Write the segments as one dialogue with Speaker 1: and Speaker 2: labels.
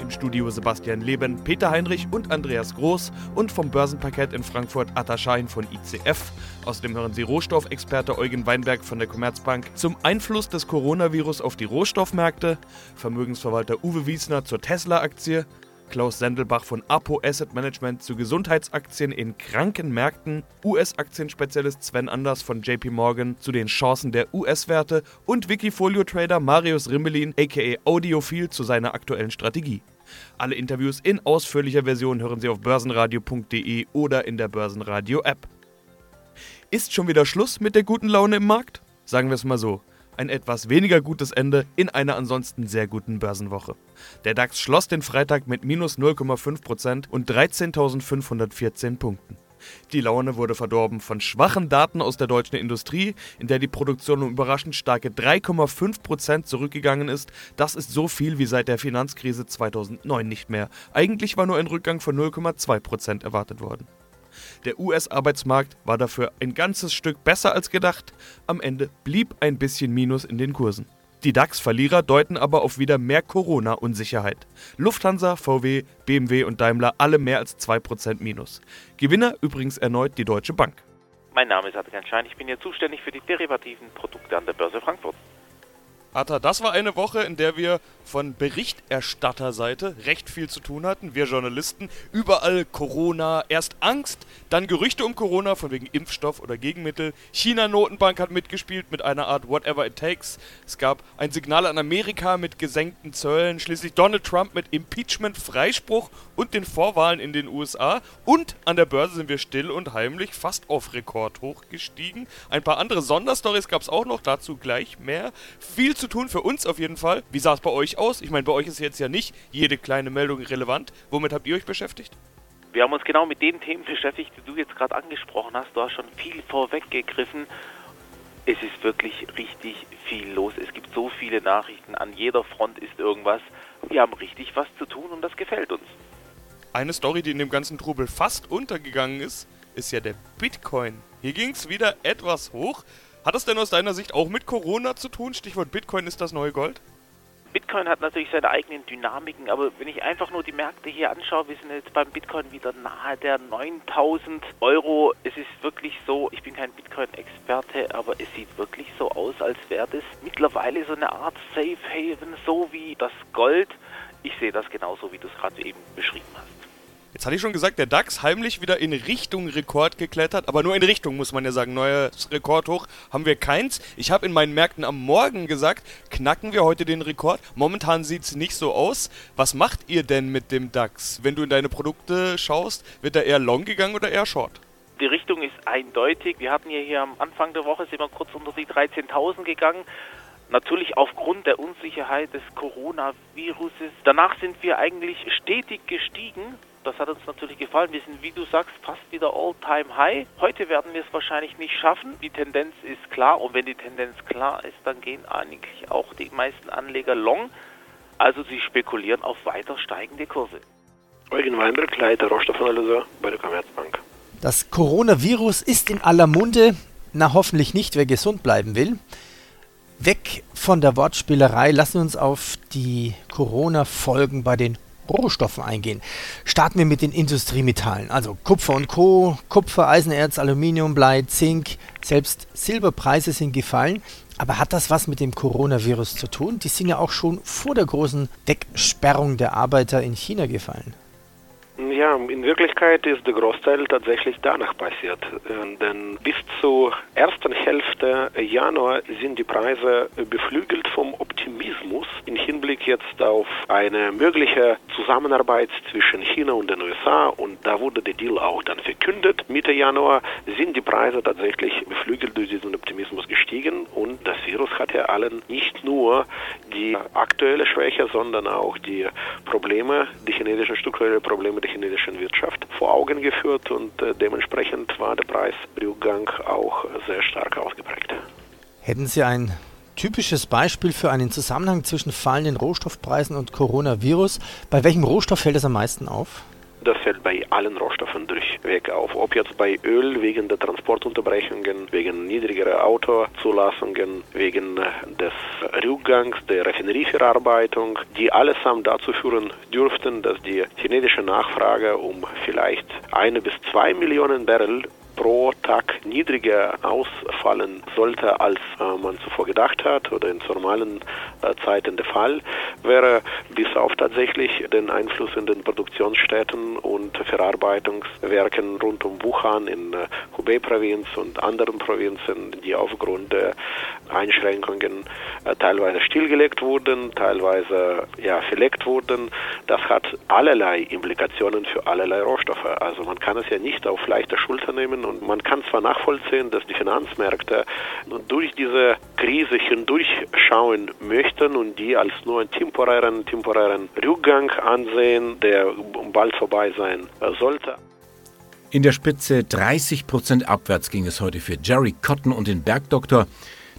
Speaker 1: Im Studio Sebastian Leben, Peter Heinrich und Andreas Groß und vom Börsenparkett in Frankfurt Atta Schein von ICF. Außerdem hören Sie Rohstoffexperte Eugen Weinberg von der Commerzbank zum Einfluss des Coronavirus auf die Rohstoffmärkte, Vermögensverwalter Uwe Wiesner zur Tesla-Aktie, Klaus Sendelbach von Apo Asset Management zu Gesundheitsaktien in kranken Märkten, US-Aktienspezialist Sven Anders von JP Morgan zu den Chancen der US-Werte und Wikifolio-Trader Marius Rimmelin aka Audiophil zu seiner aktuellen Strategie. Alle Interviews in ausführlicher Version hören Sie auf börsenradio.de oder in der Börsenradio-App. Ist schon wieder Schluss mit der guten Laune im Markt? Sagen wir es mal so ein etwas weniger gutes Ende in einer ansonsten sehr guten Börsenwoche. Der DAX schloss den Freitag mit minus 0,5% und 13.514 Punkten. Die Laune wurde verdorben von schwachen Daten aus der deutschen Industrie, in der die Produktion um überraschend starke 3,5% zurückgegangen ist. Das ist so viel wie seit der Finanzkrise 2009 nicht mehr. Eigentlich war nur ein Rückgang von 0,2% erwartet worden. Der US-Arbeitsmarkt war dafür ein ganzes Stück besser als gedacht. Am Ende blieb ein bisschen Minus in den Kursen. Die DAX-Verlierer deuten aber auf wieder mehr Corona-Unsicherheit. Lufthansa, VW, BMW und Daimler alle mehr als 2% Minus. Gewinner übrigens erneut die Deutsche Bank.
Speaker 2: Mein Name ist Adrian Schein, ich bin hier zuständig für die derivativen Produkte an der Börse Frankfurt.
Speaker 1: Atta, das war eine Woche, in der wir von Berichterstatterseite recht viel zu tun hatten. Wir Journalisten, überall Corona, erst Angst, dann Gerüchte um Corona von wegen Impfstoff oder Gegenmittel. China-Notenbank hat mitgespielt mit einer Art Whatever It Takes. Es gab ein Signal an Amerika mit gesenkten Zöllen, schließlich Donald Trump mit Impeachment, Freispruch und den Vorwahlen in den USA. Und an der Börse sind wir still und heimlich fast auf Rekord hochgestiegen. Ein paar andere Sonderstories gab es auch noch, dazu gleich mehr. Viel zu tun für uns auf jeden Fall. Wie sah es bei euch aus? Ich meine, bei euch ist jetzt ja nicht jede kleine Meldung relevant. Womit habt ihr euch beschäftigt?
Speaker 2: Wir haben uns genau mit den Themen beschäftigt, die du jetzt gerade angesprochen hast. Du hast schon viel vorweggegriffen. Es ist wirklich richtig viel los. Es gibt so viele Nachrichten. An jeder Front ist irgendwas. Wir haben richtig was zu tun und das gefällt uns.
Speaker 1: Eine Story, die in dem ganzen Trubel fast untergegangen ist, ist ja der Bitcoin. Hier ging es wieder etwas hoch. Hat das denn aus deiner Sicht auch mit Corona zu tun? Stichwort Bitcoin ist das neue Gold?
Speaker 2: Bitcoin hat natürlich seine eigenen Dynamiken, aber wenn ich einfach nur die Märkte hier anschaue, wir sind jetzt beim Bitcoin wieder nahe der 9000 Euro. Es ist wirklich so, ich bin kein Bitcoin-Experte, aber es sieht wirklich so aus, als wäre das mittlerweile so eine Art Safe Haven, so wie das Gold. Ich sehe das genauso, wie du es gerade eben beschrieben hast.
Speaker 1: Jetzt hatte ich schon gesagt, der DAX heimlich wieder in Richtung Rekord geklettert, aber nur in Richtung, muss man ja sagen. Neues Rekordhoch haben wir keins. Ich habe in meinen Märkten am Morgen gesagt, knacken wir heute den Rekord. Momentan sieht es nicht so aus. Was macht ihr denn mit dem DAX? Wenn du in deine Produkte schaust, wird er eher long gegangen oder eher short?
Speaker 2: Die Richtung ist eindeutig. Wir hatten ja hier am Anfang der Woche, sind wir kurz unter die 13.000 gegangen. Natürlich aufgrund der Unsicherheit des Coronaviruses. Danach sind wir eigentlich stetig gestiegen das hat uns natürlich gefallen. Wir sind, wie du sagst, fast wieder All-Time-High. Heute werden wir es wahrscheinlich nicht schaffen. Die Tendenz ist klar und wenn die Tendenz klar ist, dann gehen eigentlich auch die meisten Anleger long. Also sie spekulieren auf weiter steigende Kurse.
Speaker 3: Eugen Weinberg, Leiter Rohstoffanalyse bei der Commerzbank.
Speaker 4: Das Coronavirus ist in aller Munde. Na, hoffentlich nicht, wer gesund bleiben will. Weg von der Wortspielerei, lassen wir uns auf die Corona-Folgen bei den Rohstoffen eingehen. Starten wir mit den Industriemetallen, also Kupfer und Co., Kupfer, Eisenerz, Aluminium, Blei, Zink, selbst Silberpreise sind gefallen. Aber hat das was mit dem Coronavirus zu tun? Die sind ja auch schon vor der großen Wegsperrung der Arbeiter in China gefallen.
Speaker 3: Ja, in Wirklichkeit ist der Großteil tatsächlich danach passiert. Äh, denn bis zur ersten Hälfte Januar sind die Preise beflügelt vom Optimismus im Hinblick jetzt auf eine mögliche Zusammenarbeit zwischen China und den USA. Und da wurde der Deal auch dann verkündet. Mitte Januar sind die Preise tatsächlich beflügelt durch diesen Optimismus gestiegen. Und das Virus hat ja allen nicht nur die aktuelle Schwäche, sondern auch die Probleme, die chinesischen strukturellen Probleme, die chinesischen Wirtschaft vor Augen geführt und äh, dementsprechend war der Preisrückgang auch sehr stark ausgeprägt.
Speaker 4: Hätten Sie ein typisches Beispiel für einen Zusammenhang zwischen fallenden Rohstoffpreisen und Coronavirus. Bei welchem Rohstoff fällt es am meisten auf?
Speaker 3: Das fällt bei allen Rohstoffen durchweg auf. Ob jetzt bei Öl wegen der Transportunterbrechungen, wegen niedrigerer Autozulassungen, wegen des Rückgangs der Raffinerieverarbeitung, die allesamt dazu führen dürften, dass die chinesische Nachfrage um vielleicht eine bis zwei Millionen Barrel pro Tag niedriger ausfallen sollte, als äh, man zuvor gedacht hat oder in normalen äh, Zeiten der Fall wäre, bis auf tatsächlich den Einfluss in den Produktionsstätten und Verarbeitungswerken rund um Wuhan in äh, Hubei-Provinz und anderen Provinzen, die aufgrund der Einschränkungen äh, teilweise stillgelegt wurden, teilweise ja, verlegt wurden. Das hat allerlei Implikationen für allerlei Rohstoffe. Also man kann es ja nicht auf leichte Schulter nehmen und man kann zwar nachvollziehen, dass die Finanzmärkte durch diese Krise hindurchschauen möchten und die als nur einen temporären, temporären Rückgang ansehen, der bald vorbei sein sollte.
Speaker 5: In der Spitze 30 Prozent abwärts ging es heute für Jerry Cotton und den Bergdoktor.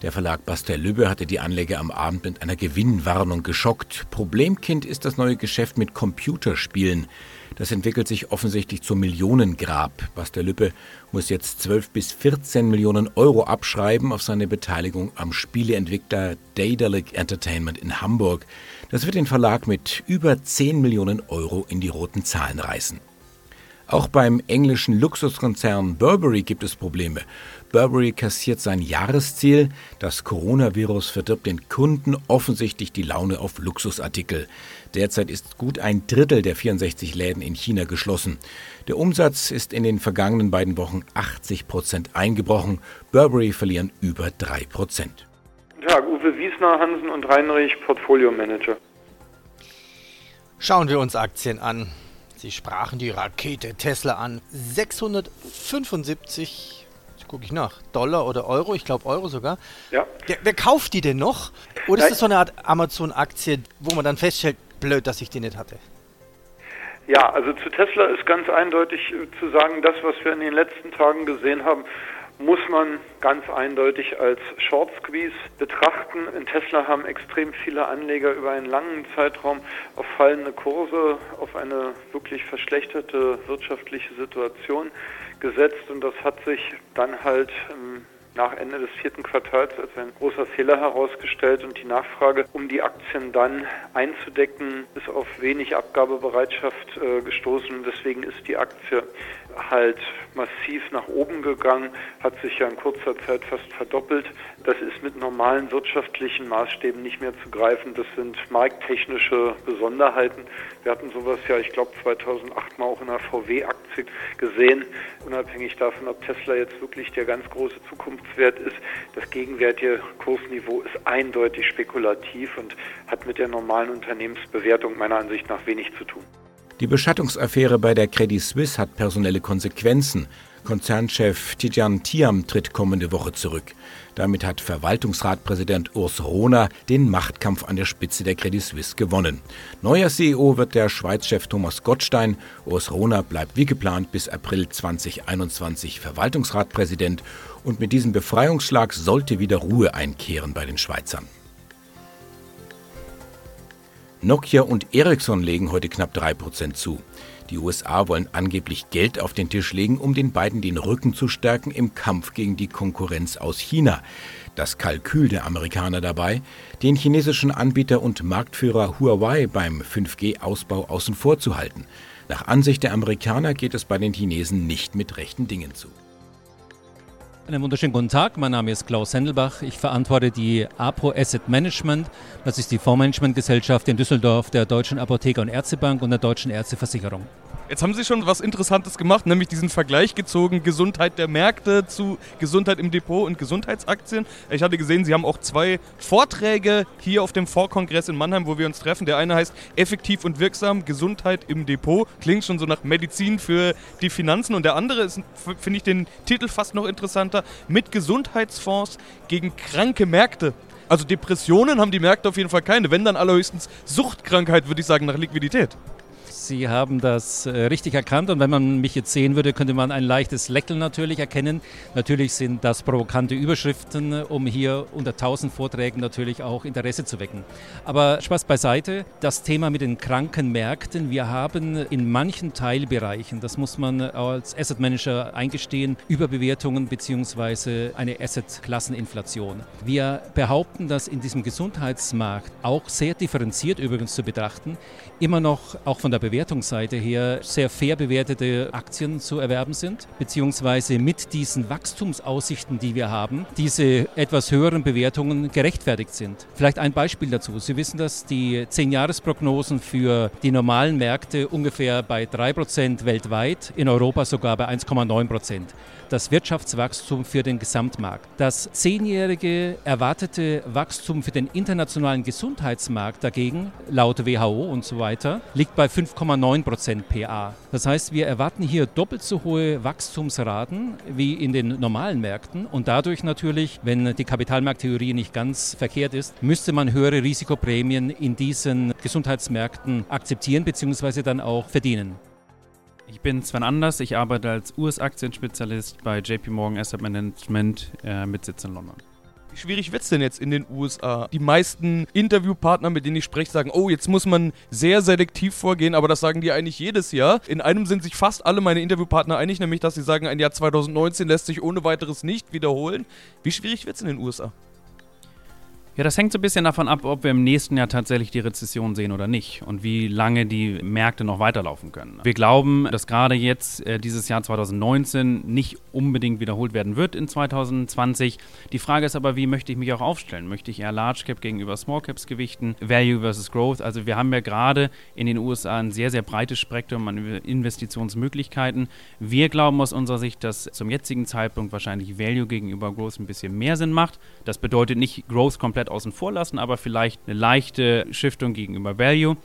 Speaker 5: Der Verlag Bastel Lübbe hatte die Anleger am Abend mit einer Gewinnwarnung geschockt. Problemkind ist das neue Geschäft mit Computerspielen. Das entwickelt sich offensichtlich zum Millionengrab. Bastel Lübbe muss jetzt 12 bis 14 Millionen Euro abschreiben auf seine Beteiligung am Spieleentwickler Daedalic Entertainment in Hamburg. Das wird den Verlag mit über 10 Millionen Euro in die roten Zahlen reißen. Auch beim englischen Luxuskonzern Burberry gibt es Probleme. Burberry kassiert sein Jahresziel. Das Coronavirus verdirbt den Kunden offensichtlich die Laune auf Luxusartikel. Derzeit ist gut ein Drittel der 64 Läden in China geschlossen. Der Umsatz ist in den vergangenen beiden Wochen 80 Prozent eingebrochen. Burberry verlieren über 3 Prozent.
Speaker 6: Guten Tag, Uwe Wiesner, Hansen und Reinrich, Portfolio Manager.
Speaker 4: Schauen wir uns Aktien an. Sie sprachen die Rakete Tesla an. 675, gucke ich nach, Dollar oder Euro, ich glaube Euro sogar.
Speaker 6: Ja.
Speaker 4: Wer, wer, kauft die denn noch? Oder ist das so eine Art Amazon-Aktie, wo man dann feststellt, blöd, dass ich die nicht hatte?
Speaker 6: Ja, also zu Tesla ist ganz eindeutig zu sagen, das, was wir in den letzten Tagen gesehen haben, muss man ganz eindeutig als Short Squeeze betrachten. In Tesla haben extrem viele Anleger über einen langen Zeitraum auf fallende Kurse, auf eine wirklich verschlechterte wirtschaftliche Situation gesetzt und das hat sich dann halt ähm, nach Ende des vierten Quartals als ein großer Fehler herausgestellt und die Nachfrage, um die Aktien dann einzudecken, ist auf wenig Abgabebereitschaft äh, gestoßen. Deswegen ist die Aktie halt massiv nach oben gegangen, hat sich ja in kurzer Zeit fast verdoppelt. Das ist mit normalen wirtschaftlichen Maßstäben nicht mehr zu greifen. Das sind markttechnische Besonderheiten. Wir hatten sowas ja, ich glaube, 2008 mal auch in einer VW-Aktie gesehen, unabhängig davon, ob Tesla jetzt wirklich der ganz große Zukunftswert ist. Das gegenwärtige Kursniveau ist eindeutig spekulativ und hat mit der normalen Unternehmensbewertung meiner Ansicht nach wenig zu tun.
Speaker 5: Die Beschattungsaffäre bei der Credit Suisse hat personelle Konsequenzen. Konzernchef Tidjan Tiam tritt kommende Woche zurück. Damit hat Verwaltungsratpräsident Urs Rohner den Machtkampf an der Spitze der Credit Suisse gewonnen. Neuer CEO wird der Schweizchef Thomas Gottstein. Urs Rohner bleibt wie geplant bis April 2021 Verwaltungsratpräsident und mit diesem Befreiungsschlag sollte wieder Ruhe einkehren bei den Schweizern. Nokia und Ericsson legen heute knapp 3% zu. Die USA wollen angeblich Geld auf den Tisch legen, um den beiden den Rücken zu stärken im Kampf gegen die Konkurrenz aus China. Das Kalkül der Amerikaner dabei, den chinesischen Anbieter und Marktführer Huawei beim 5G-Ausbau außen vor zu halten. Nach Ansicht der Amerikaner geht es bei den Chinesen nicht mit rechten Dingen zu.
Speaker 7: Einen wunderschönen guten Tag. Mein Name ist Klaus Sendelbach. Ich verantworte die APO Asset Management. Das ist die Fondsmanagementgesellschaft in Düsseldorf der Deutschen Apotheker- und Ärztebank und der Deutschen Ärzteversicherung.
Speaker 1: Jetzt haben Sie schon was Interessantes gemacht, nämlich diesen Vergleich gezogen, Gesundheit der Märkte zu Gesundheit im Depot und Gesundheitsaktien. Ich hatte gesehen, Sie haben auch zwei Vorträge hier auf dem Vorkongress in Mannheim, wo wir uns treffen. Der eine heißt Effektiv und wirksam Gesundheit im Depot. Klingt schon so nach Medizin für die Finanzen. Und der andere ist, finde ich den Titel fast noch interessanter, mit Gesundheitsfonds gegen kranke Märkte. Also Depressionen haben die Märkte auf jeden Fall keine. Wenn dann allerhöchstens Suchtkrankheit, würde ich sagen, nach Liquidität.
Speaker 7: Sie haben das äh, richtig erkannt und wenn man mich jetzt sehen würde, könnte man ein leichtes Lächeln natürlich erkennen. Natürlich sind das provokante Überschriften, um hier unter tausend Vorträgen natürlich auch Interesse zu wecken. Aber Spaß beiseite, das Thema mit den Krankenmärkten. Wir haben in manchen Teilbereichen, das muss man als Asset Manager eingestehen, Überbewertungen bzw. eine Asset-Klasseninflation. Wir behaupten, dass in diesem Gesundheitsmarkt auch sehr differenziert übrigens zu betrachten, immer noch auch von der Bewertungsseite her sehr fair bewertete Aktien zu erwerben sind, beziehungsweise mit diesen Wachstumsaussichten, die wir haben, diese etwas höheren Bewertungen gerechtfertigt sind. Vielleicht ein Beispiel dazu. Sie wissen, dass die 10-Jahres-Prognosen für die normalen Märkte ungefähr bei 3% weltweit, in Europa sogar bei 1,9%. Das Wirtschaftswachstum für den Gesamtmarkt. Das 10-jährige erwartete Wachstum für den internationalen Gesundheitsmarkt dagegen, laut WHO und so weiter, liegt bei 5,5%. 2,9% PA. Das heißt, wir erwarten hier doppelt so hohe Wachstumsraten wie in den normalen Märkten und dadurch natürlich, wenn die Kapitalmarkttheorie nicht ganz verkehrt ist, müsste man höhere Risikoprämien in diesen Gesundheitsmärkten akzeptieren bzw. dann auch verdienen.
Speaker 8: Ich bin Sven Anders, ich arbeite als US-Aktienspezialist bei JP Morgan Asset Management äh, mit Sitz in London.
Speaker 1: Wie schwierig wird es denn jetzt in den USA? Die meisten Interviewpartner, mit denen ich spreche, sagen, oh, jetzt muss man sehr selektiv vorgehen, aber das sagen die eigentlich jedes Jahr. In einem sind sich fast alle meine Interviewpartner einig, nämlich dass sie sagen, ein Jahr 2019 lässt sich ohne weiteres nicht wiederholen. Wie schwierig wird es in den USA?
Speaker 8: Ja, das hängt so ein bisschen davon ab, ob wir im nächsten Jahr tatsächlich die Rezession sehen oder nicht und wie lange die Märkte noch weiterlaufen können. Wir glauben, dass gerade jetzt äh, dieses Jahr 2019 nicht unbedingt wiederholt werden wird in 2020. Die Frage ist aber, wie möchte ich mich auch aufstellen? Möchte ich eher Large Cap gegenüber Small Caps gewichten? Value versus Growth? Also wir haben ja gerade in den USA ein sehr, sehr breites Spektrum an Investitionsmöglichkeiten. Wir glauben aus unserer Sicht, dass zum jetzigen Zeitpunkt wahrscheinlich Value gegenüber Growth ein bisschen mehr Sinn macht. Das bedeutet nicht Growth komplett komplett außen vor lassen, aber vielleicht eine leichte Shiftung gegenüber Value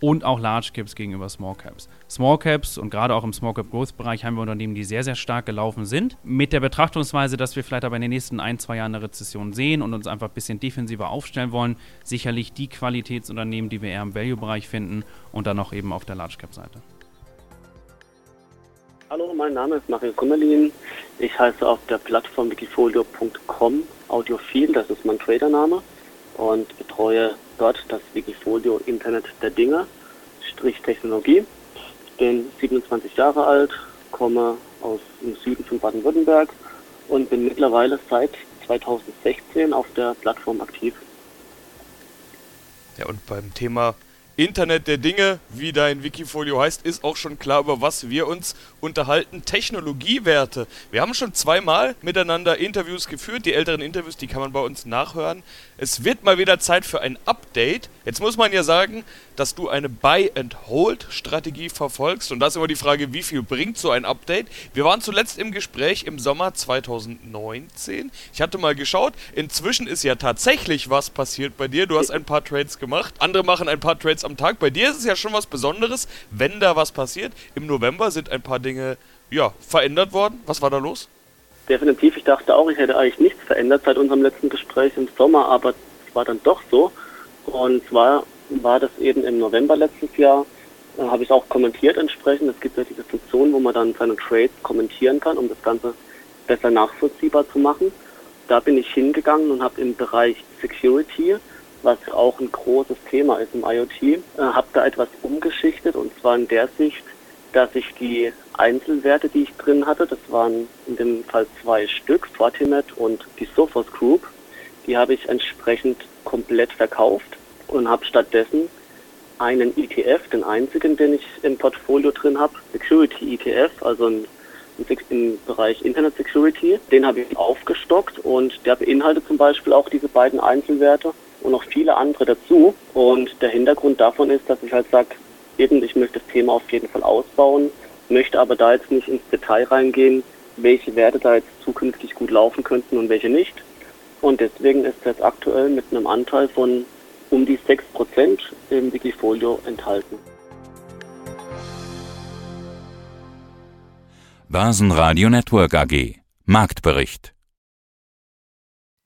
Speaker 8: und auch Large Caps gegenüber Small Caps. Small Caps und gerade auch im Small Cap Growth Bereich haben wir Unternehmen, die sehr, sehr stark gelaufen sind. Mit der Betrachtungsweise, dass wir vielleicht aber in den nächsten ein, zwei Jahren eine Rezession sehen und uns einfach ein bisschen defensiver aufstellen wollen, sicherlich die Qualitätsunternehmen, die wir eher im Value Bereich finden und dann auch eben auf der Large Cap Seite.
Speaker 9: Hallo, mein Name ist Mario Kummerlin. Ich heiße auf der Plattform wikifolio.com Audiophil, das ist mein Tradername, und betreue dort das Wikifolio Internet der Dinge, Strich Technologie. Ich bin 27 Jahre alt, komme aus dem Süden von Baden-Württemberg und bin mittlerweile seit 2016 auf der Plattform aktiv.
Speaker 1: Ja, und beim Thema Internet der Dinge, wie dein Wikifolio heißt, ist auch schon klar, über was wir uns unterhalten. Technologiewerte. Wir haben schon zweimal miteinander Interviews geführt. Die älteren Interviews, die kann man bei uns nachhören. Es wird mal wieder Zeit für ein Update. Jetzt muss man ja sagen, dass du eine Buy-and-Hold-Strategie verfolgst. Und da ist immer die Frage, wie viel bringt so ein Update? Wir waren zuletzt im Gespräch im Sommer 2019. Ich hatte mal geschaut. Inzwischen ist ja tatsächlich was passiert bei dir. Du hast ein paar Trades gemacht. Andere machen ein paar Trades am am Tag. Bei dir ist es ja schon was Besonderes, wenn da was passiert. Im November sind ein paar Dinge ja, verändert worden. Was war da los?
Speaker 9: Definitiv. Ich dachte auch, ich hätte eigentlich nichts verändert seit unserem letzten Gespräch im Sommer, aber es war dann doch so. Und zwar war das eben im November letztes Jahr, äh, habe ich auch kommentiert entsprechend. Es gibt ja diese Funktion, wo man dann seine Trades kommentieren kann, um das Ganze besser nachvollziehbar zu machen. Da bin ich hingegangen und habe im Bereich Security was auch ein großes Thema ist im IoT, äh, habe da etwas umgeschichtet und zwar in der Sicht, dass ich die Einzelwerte, die ich drin hatte, das waren in dem Fall zwei Stück, Fortinet und die Sophos Group, die habe ich entsprechend komplett verkauft und habe stattdessen einen ETF, den einzigen, den ich im Portfolio drin habe, Security ETF, also ein im Bereich Internet Security. Den habe ich aufgestockt und der beinhaltet zum Beispiel auch diese beiden Einzelwerte und noch viele andere dazu. Und der Hintergrund davon ist, dass ich halt sage, eben, ich möchte das Thema auf jeden Fall ausbauen, möchte aber da jetzt nicht ins Detail reingehen, welche Werte da jetzt zukünftig gut laufen könnten und welche nicht. Und deswegen ist jetzt aktuell mit einem Anteil von um die 6% im Wikifolio enthalten.
Speaker 10: Börsenradio Network AG Marktbericht